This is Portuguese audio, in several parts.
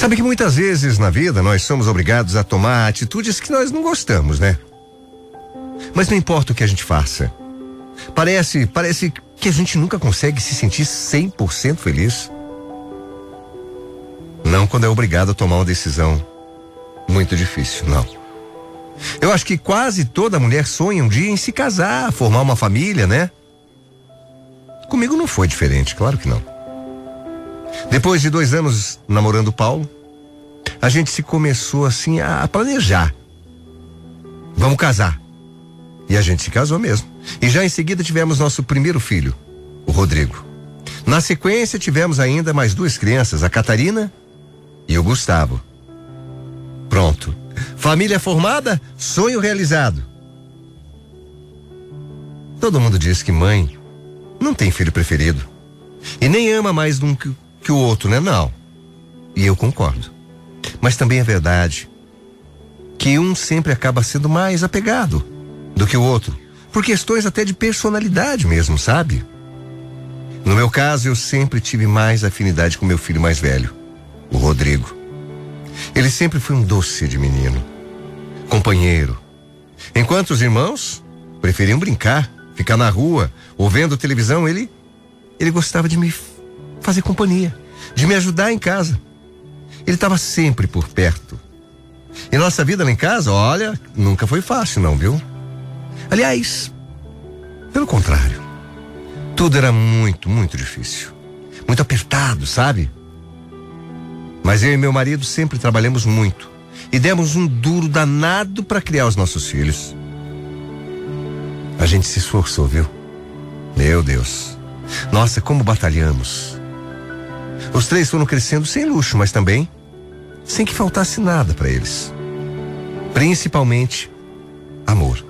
Sabe que muitas vezes na vida nós somos obrigados a tomar atitudes que nós não gostamos, né? Mas não importa o que a gente faça. Parece, parece que a gente nunca consegue se sentir 100% feliz. Não quando é obrigado a tomar uma decisão muito difícil, não. Eu acho que quase toda mulher sonha um dia em se casar, formar uma família, né? Comigo não foi diferente, claro que não. Depois de dois anos namorando Paulo, a gente se começou assim a planejar. Vamos casar. E a gente se casou mesmo. E já em seguida tivemos nosso primeiro filho, o Rodrigo. Na sequência tivemos ainda mais duas crianças, a Catarina e o Gustavo. Pronto. Família formada, sonho realizado. Todo mundo diz que mãe não tem filho preferido. E nem ama mais um que, que o outro, né? Não. E eu concordo. Mas também é verdade que um sempre acaba sendo mais apegado do que o outro, por questões até de personalidade mesmo, sabe? No meu caso, eu sempre tive mais afinidade com meu filho mais velho, o Rodrigo. Ele sempre foi um doce de menino, companheiro. Enquanto os irmãos preferiam brincar, ficar na rua ou vendo televisão, ele ele gostava de me fazer companhia, de me ajudar em casa. Ele estava sempre por perto. E nossa vida lá em casa, olha, nunca foi fácil, não, viu? Aliás, pelo contrário, tudo era muito, muito difícil. Muito apertado, sabe? Mas eu e meu marido sempre trabalhamos muito e demos um duro danado para criar os nossos filhos. A gente se esforçou, viu? Meu Deus. Nossa, como batalhamos. Os três foram crescendo sem luxo, mas também sem que faltasse nada para eles. Principalmente amor.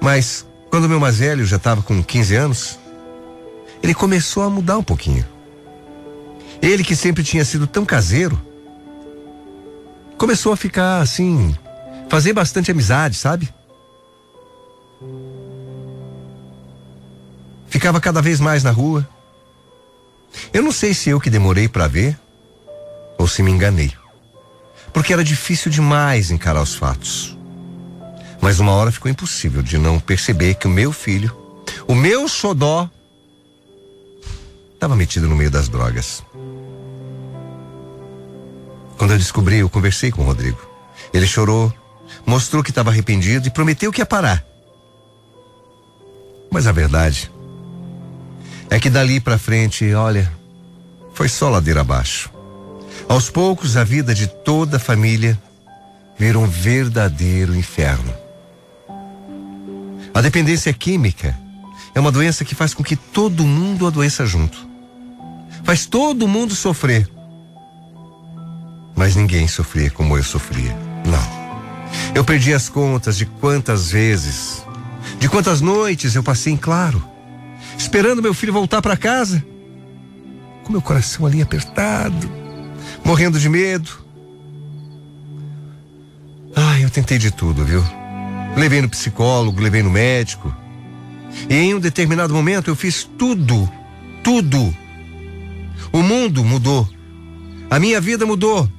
Mas quando meu mais velho já estava com 15 anos, ele começou a mudar um pouquinho. Ele que sempre tinha sido tão caseiro, começou a ficar assim, fazer bastante amizade, sabe? Ficava cada vez mais na rua. Eu não sei se eu que demorei para ver ou se me enganei. Porque era difícil demais encarar os fatos. Mas uma hora ficou impossível de não perceber que o meu filho, o meu xodó, estava metido no meio das drogas. Quando eu descobri, eu conversei com o Rodrigo. Ele chorou, mostrou que estava arrependido e prometeu que ia parar. Mas a verdade é que dali para frente, olha, foi só ladeira abaixo. Aos poucos, a vida de toda a família virou um verdadeiro inferno. A dependência química é uma doença que faz com que todo mundo adoeça junto. Faz todo mundo sofrer. Mas ninguém sofria como eu sofria. Não. Eu perdi as contas de quantas vezes, de quantas noites eu passei em claro, esperando meu filho voltar para casa, com meu coração ali apertado, morrendo de medo. Ai, eu tentei de tudo, viu? Levei no psicólogo, levei no médico. E em um determinado momento eu fiz tudo, tudo. O mundo mudou. A minha vida mudou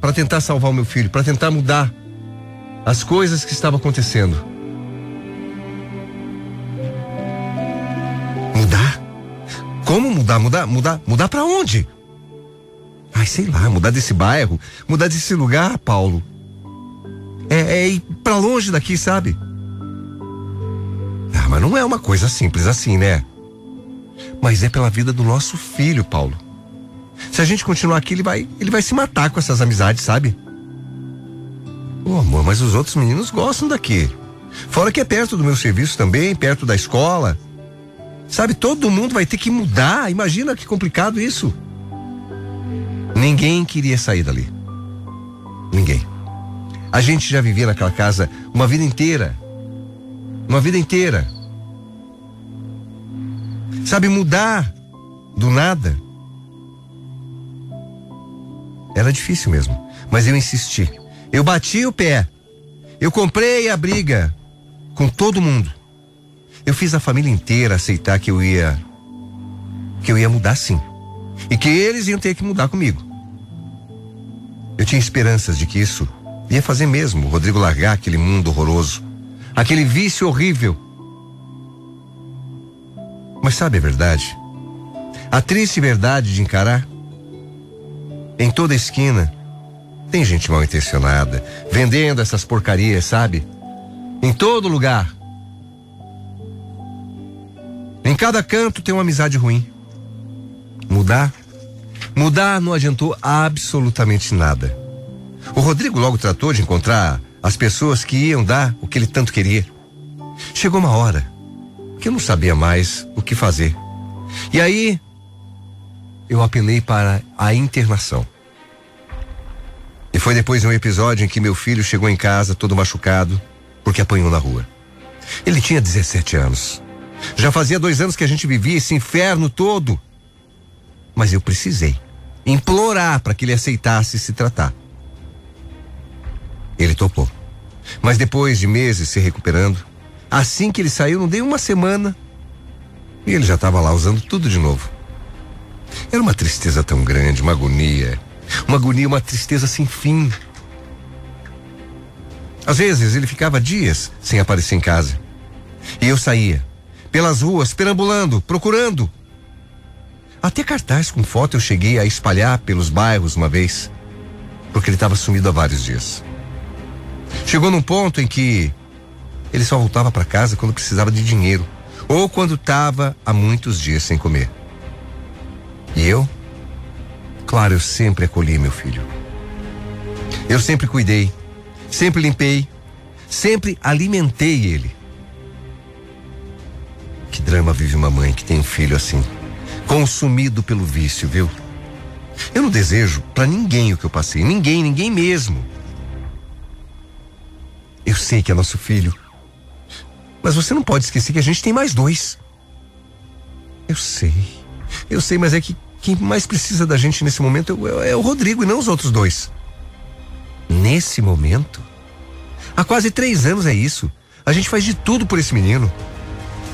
para tentar salvar o meu filho, para tentar mudar as coisas que estavam acontecendo. Mudar? Mudar? Mudar? Mudar para onde? Ai, sei lá, mudar desse bairro, mudar desse lugar, Paulo. É, é ir para longe daqui, sabe? Ah, mas não é uma coisa simples assim, né? Mas é pela vida do nosso filho, Paulo. Se a gente continuar aqui, ele vai, ele vai se matar com essas amizades, sabe? Ô, amor, mas os outros meninos gostam daqui. Fora que é perto do meu serviço também, perto da escola. Sabe, todo mundo vai ter que mudar. Imagina que complicado isso. Ninguém queria sair dali. Ninguém. A gente já vivia naquela casa uma vida inteira. Uma vida inteira. Sabe, mudar do nada. Era difícil mesmo. Mas eu insisti. Eu bati o pé. Eu comprei a briga com todo mundo. Eu fiz a família inteira aceitar que eu ia. que eu ia mudar sim. E que eles iam ter que mudar comigo. Eu tinha esperanças de que isso ia fazer mesmo o Rodrigo largar aquele mundo horroroso, aquele vício horrível. Mas sabe a verdade? A triste verdade de encarar? Em toda esquina tem gente mal intencionada, vendendo essas porcarias, sabe? Em todo lugar. Em cada canto tem uma amizade ruim. Mudar? Mudar não adiantou absolutamente nada. O Rodrigo logo tratou de encontrar as pessoas que iam dar o que ele tanto queria. Chegou uma hora que eu não sabia mais o que fazer. E aí eu apelei para a internação. E foi depois de um episódio em que meu filho chegou em casa todo machucado porque apanhou na rua. Ele tinha 17 anos. Já fazia dois anos que a gente vivia esse inferno todo. Mas eu precisei implorar para que ele aceitasse se tratar. Ele topou. Mas depois de meses se recuperando, assim que ele saiu, não deu uma semana e ele já estava lá usando tudo de novo. Era uma tristeza tão grande, uma agonia. Uma agonia, uma tristeza sem fim. Às vezes ele ficava dias sem aparecer em casa. E eu saía, pelas ruas, perambulando, procurando. Até cartaz com foto eu cheguei a espalhar pelos bairros uma vez, porque ele estava sumido há vários dias. Chegou num ponto em que ele só voltava para casa quando precisava de dinheiro ou quando estava há muitos dias sem comer. E eu? Claro, eu sempre acolhi meu filho. Eu sempre cuidei, sempre limpei, sempre alimentei ele. Que drama vive uma mãe que tem um filho assim, consumido pelo vício, viu? Eu não desejo para ninguém o que eu passei, ninguém, ninguém mesmo. Eu sei que é nosso filho. Mas você não pode esquecer que a gente tem mais dois. Eu sei. Eu sei, mas é que quem mais precisa da gente nesse momento é, é o Rodrigo e não os outros dois. Nesse momento? Há quase três anos é isso. A gente faz de tudo por esse menino.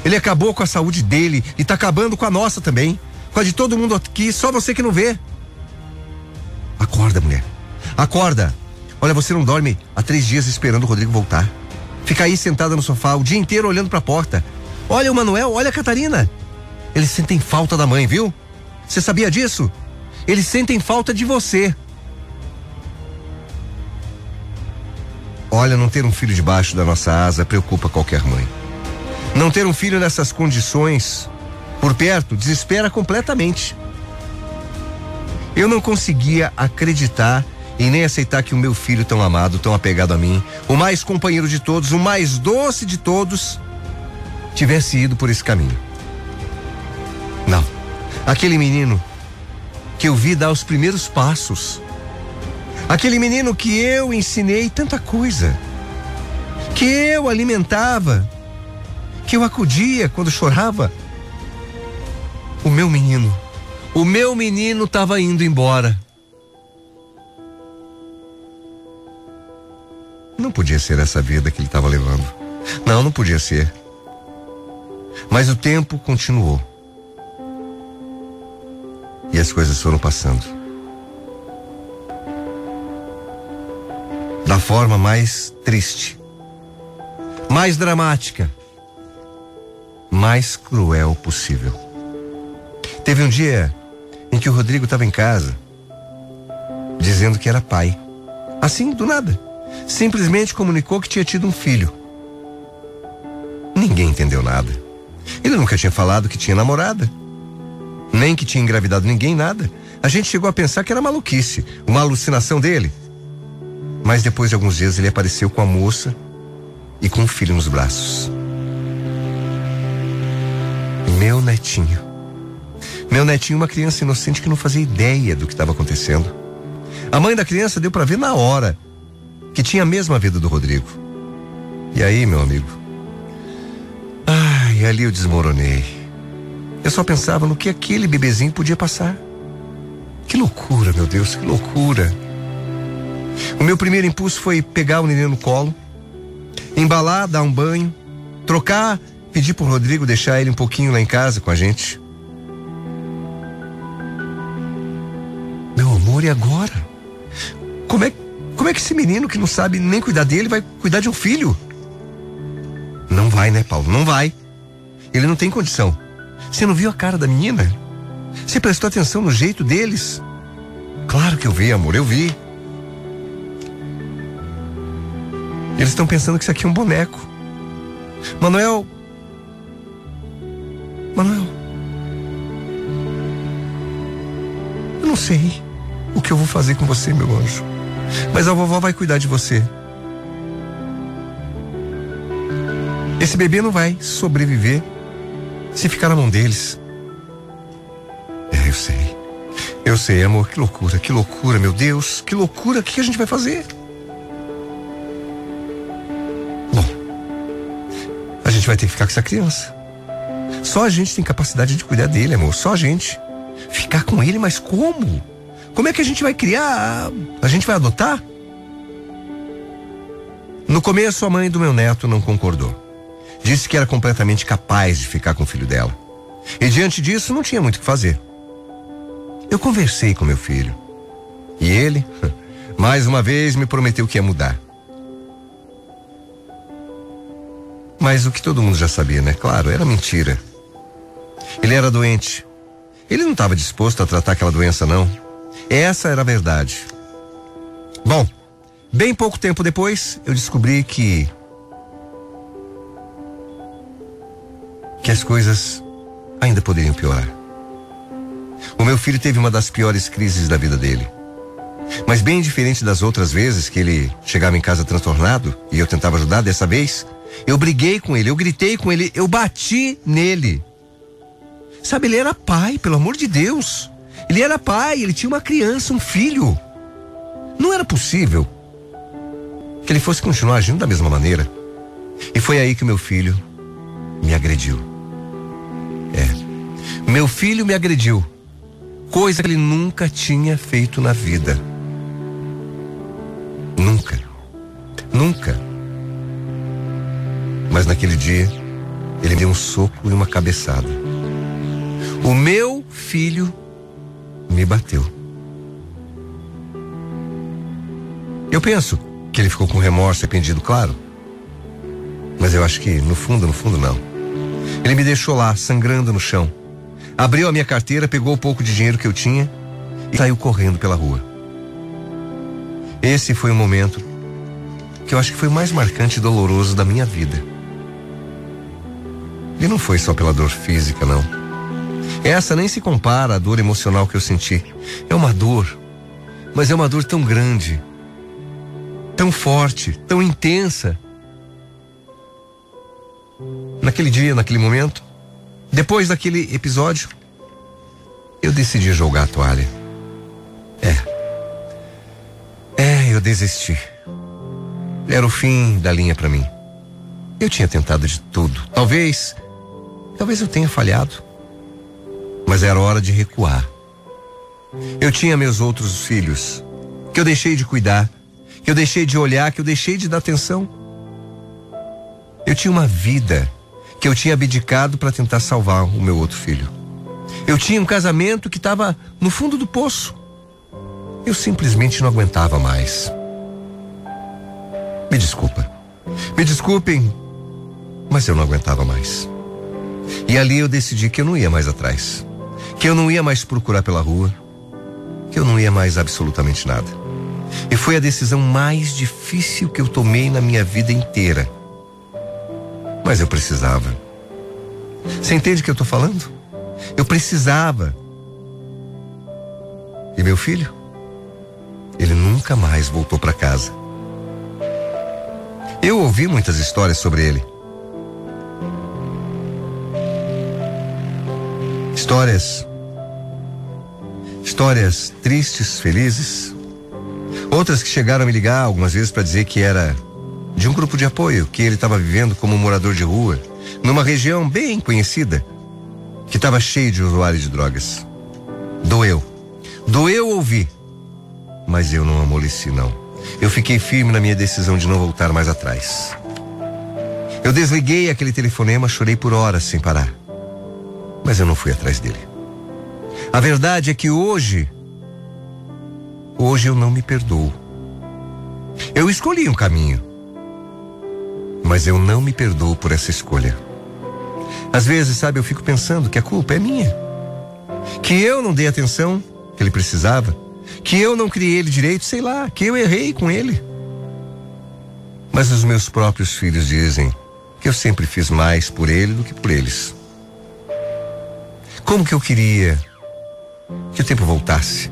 Ele acabou com a saúde dele e tá acabando com a nossa também. Com a de todo mundo aqui, só você que não vê. Acorda, mulher. Acorda. Olha, você não dorme há três dias esperando o Rodrigo voltar. Fica aí sentada no sofá o dia inteiro olhando para a porta. Olha o Manuel, olha a Catarina. Eles sentem falta da mãe, viu? Você sabia disso? Eles sentem falta de você. Olha, não ter um filho debaixo da nossa asa preocupa qualquer mãe. Não ter um filho nessas condições por perto desespera completamente. Eu não conseguia acreditar e nem aceitar que o meu filho tão amado, tão apegado a mim, o mais companheiro de todos, o mais doce de todos, tivesse ido por esse caminho. Não. Aquele menino que eu vi dar os primeiros passos. Aquele menino que eu ensinei tanta coisa. Que eu alimentava. Que eu acudia quando chorava. O meu menino. O meu menino estava indo embora. Não podia ser essa vida que ele estava levando. Não, não podia ser. Mas o tempo continuou. E as coisas foram passando. Da forma mais triste, mais dramática, mais cruel possível. Teve um dia em que o Rodrigo estava em casa, dizendo que era pai. Assim, do nada simplesmente comunicou que tinha tido um filho. Ninguém entendeu nada. Ele nunca tinha falado que tinha namorada. Nem que tinha engravidado ninguém, nada. A gente chegou a pensar que era maluquice, uma alucinação dele. Mas depois de alguns dias ele apareceu com a moça e com um filho nos braços. Meu netinho. Meu netinho, uma criança inocente que não fazia ideia do que estava acontecendo. A mãe da criança deu para ver na hora que tinha a mesma vida do Rodrigo. E aí, meu amigo? Ai, ali eu desmoronei. Eu só pensava no que aquele bebezinho podia passar. Que loucura, meu Deus, que loucura. O meu primeiro impulso foi pegar o neném no colo, embalar, dar um banho, trocar, pedir pro Rodrigo deixar ele um pouquinho lá em casa com a gente. Meu amor, e agora? Como é, como é que esse menino que não sabe nem cuidar dele vai cuidar de um filho? Não vai, né, Paulo? Não vai. Ele não tem condição. Você não viu a cara da menina? Você prestou atenção no jeito deles? Claro que eu vi, amor, eu vi. Eles estão pensando que isso aqui é um boneco. Manuel. Manuel. Eu não sei o que eu vou fazer com você, meu anjo. Mas a vovó vai cuidar de você. Esse bebê não vai sobreviver se ficar na mão deles. É, eu sei. Eu sei, amor. Que loucura, que loucura, meu Deus. Que loucura. O que a gente vai fazer? Bom, a gente vai ter que ficar com essa criança. Só a gente tem capacidade de cuidar dele, amor. Só a gente. Ficar com ele, mas como? Como é que a gente vai criar? A gente vai adotar? No começo, a mãe do meu neto não concordou. Disse que era completamente capaz de ficar com o filho dela. E diante disso, não tinha muito o que fazer. Eu conversei com meu filho. E ele, mais uma vez, me prometeu que ia mudar. Mas o que todo mundo já sabia, né? Claro, era mentira. Ele era doente. Ele não estava disposto a tratar aquela doença, não. Essa era a verdade. Bom, bem pouco tempo depois, eu descobri que que as coisas ainda poderiam piorar. O meu filho teve uma das piores crises da vida dele. Mas bem diferente das outras vezes que ele chegava em casa transtornado e eu tentava ajudar, dessa vez, eu briguei com ele, eu gritei com ele, eu bati nele. Sabe, ele era pai, pelo amor de Deus. Ele era pai, ele tinha uma criança, um filho. Não era possível que ele fosse continuar agindo da mesma maneira. E foi aí que meu filho me agrediu. É. Meu filho me agrediu. Coisa que ele nunca tinha feito na vida. Nunca. Nunca. Mas naquele dia, ele deu um soco e uma cabeçada. O meu filho me bateu. Eu penso que ele ficou com remorso, arrependido, claro. Mas eu acho que, no fundo, no fundo, não. Ele me deixou lá, sangrando no chão. Abriu a minha carteira, pegou o pouco de dinheiro que eu tinha e saiu correndo pela rua. Esse foi o momento que eu acho que foi o mais marcante e doloroso da minha vida. E não foi só pela dor física, não. Essa nem se compara à dor emocional que eu senti. É uma dor, mas é uma dor tão grande, tão forte, tão intensa, naquele dia, naquele momento, depois daquele episódio, eu decidi jogar a toalha. É. É, eu desisti. Era o fim da linha para mim. Eu tinha tentado de tudo. Talvez, talvez eu tenha falhado. Mas era hora de recuar. Eu tinha meus outros filhos, que eu deixei de cuidar, que eu deixei de olhar, que eu deixei de dar atenção. Eu tinha uma vida que eu tinha abdicado para tentar salvar o meu outro filho. Eu tinha um casamento que estava no fundo do poço. Eu simplesmente não aguentava mais. Me desculpa. Me desculpem, mas eu não aguentava mais. E ali eu decidi que eu não ia mais atrás. Que eu não ia mais procurar pela rua. Que eu não ia mais absolutamente nada. E foi a decisão mais difícil que eu tomei na minha vida inteira mas eu precisava. Você entende o que eu estou falando? Eu precisava. E meu filho? Ele nunca mais voltou para casa. Eu ouvi muitas histórias sobre ele. Histórias. Histórias tristes, felizes. Outras que chegaram a me ligar algumas vezes para dizer que era de um grupo de apoio, que ele estava vivendo como morador de rua, numa região bem conhecida, que estava cheio de usuários de drogas. Doeu. Doeu ouvir. Mas eu não amoleci, não. Eu fiquei firme na minha decisão de não voltar mais atrás. Eu desliguei aquele telefonema, chorei por horas sem parar. Mas eu não fui atrás dele. A verdade é que hoje, hoje eu não me perdoo. Eu escolhi um caminho, mas eu não me perdoo por essa escolha. Às vezes, sabe, eu fico pensando que a culpa é minha. Que eu não dei atenção que ele precisava. Que eu não criei ele direito, sei lá, que eu errei com ele. Mas os meus próprios filhos dizem que eu sempre fiz mais por ele do que por eles. Como que eu queria que o tempo voltasse?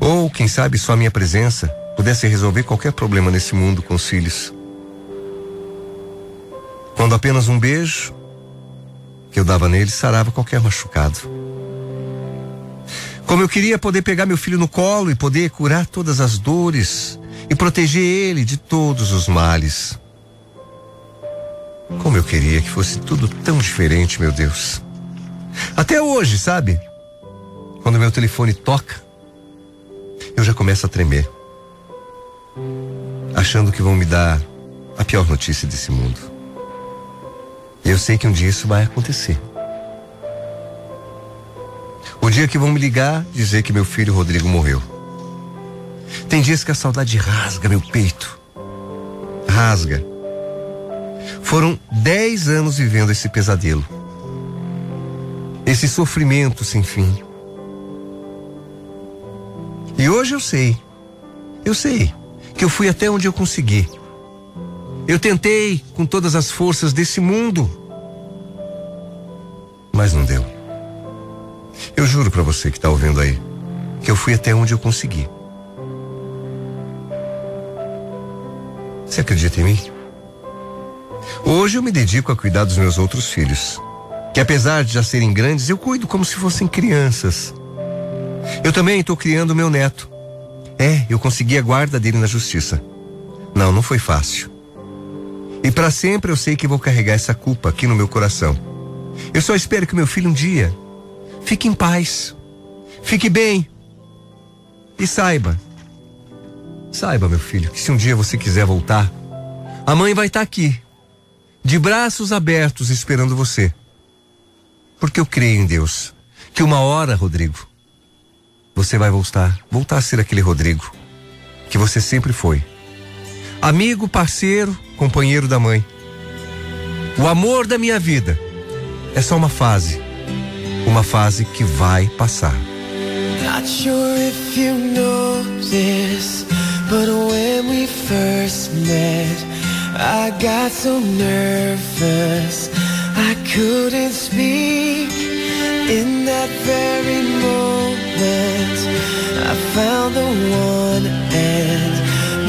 Ou, quem sabe, só a minha presença pudesse resolver qualquer problema nesse mundo com os filhos. Quando apenas um beijo que eu dava nele sarava qualquer machucado. Como eu queria poder pegar meu filho no colo e poder curar todas as dores e proteger ele de todos os males. Como eu queria que fosse tudo tão diferente, meu Deus. Até hoje, sabe? Quando meu telefone toca, eu já começo a tremer. Achando que vão me dar a pior notícia desse mundo. E eu sei que um dia isso vai acontecer. O dia que vão me ligar, dizer que meu filho Rodrigo morreu. Tem dias que a saudade rasga meu peito. Rasga. Foram dez anos vivendo esse pesadelo. Esse sofrimento sem fim. E hoje eu sei. Eu sei que eu fui até onde eu consegui. Eu tentei com todas as forças desse mundo. Mas não deu. Eu juro para você que está ouvindo aí que eu fui até onde eu consegui. Você acredita em mim? Hoje eu me dedico a cuidar dos meus outros filhos, que apesar de já serem grandes, eu cuido como se fossem crianças. Eu também estou criando meu neto. É, eu consegui a guarda dele na justiça. Não, não foi fácil. E para sempre eu sei que vou carregar essa culpa aqui no meu coração. Eu só espero que meu filho um dia fique em paz, fique bem. E saiba, saiba, meu filho, que se um dia você quiser voltar, a mãe vai estar tá aqui, de braços abertos, esperando você. Porque eu creio em Deus, que uma hora, Rodrigo, você vai voltar, voltar a ser aquele Rodrigo que você sempre foi. Amigo, parceiro, companheiro da mãe. O amor da minha vida é só uma fase. Uma fase que vai passar. Not sure if you know this, but when we first met, I got so nervous I couldn't speak. In that very moment, found the one, and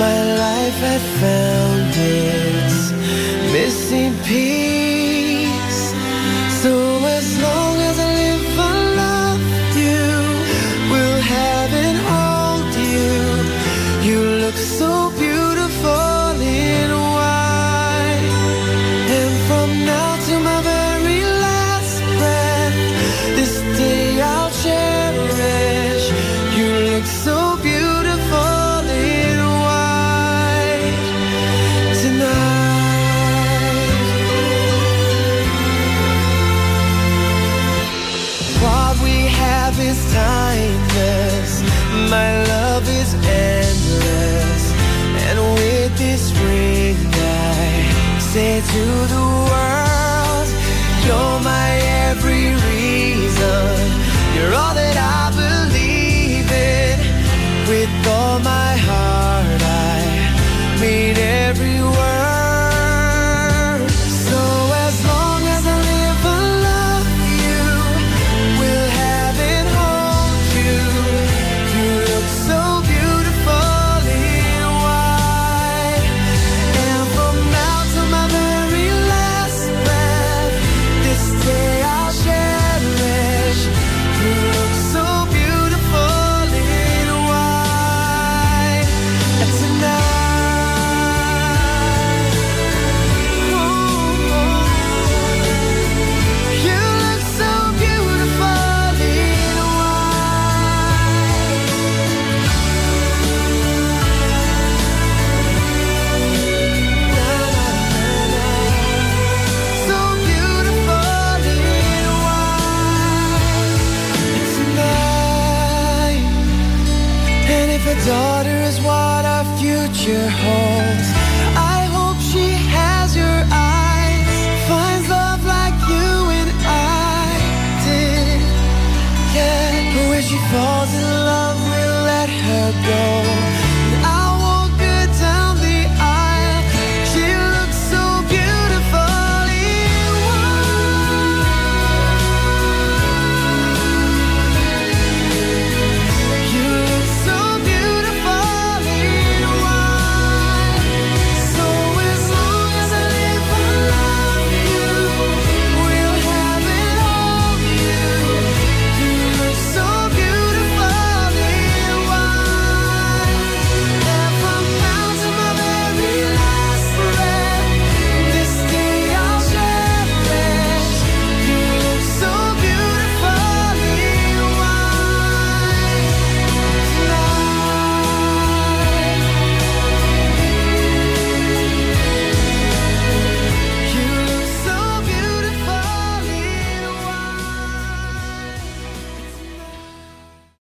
my life had found its missing piece. daughter is what our future holds.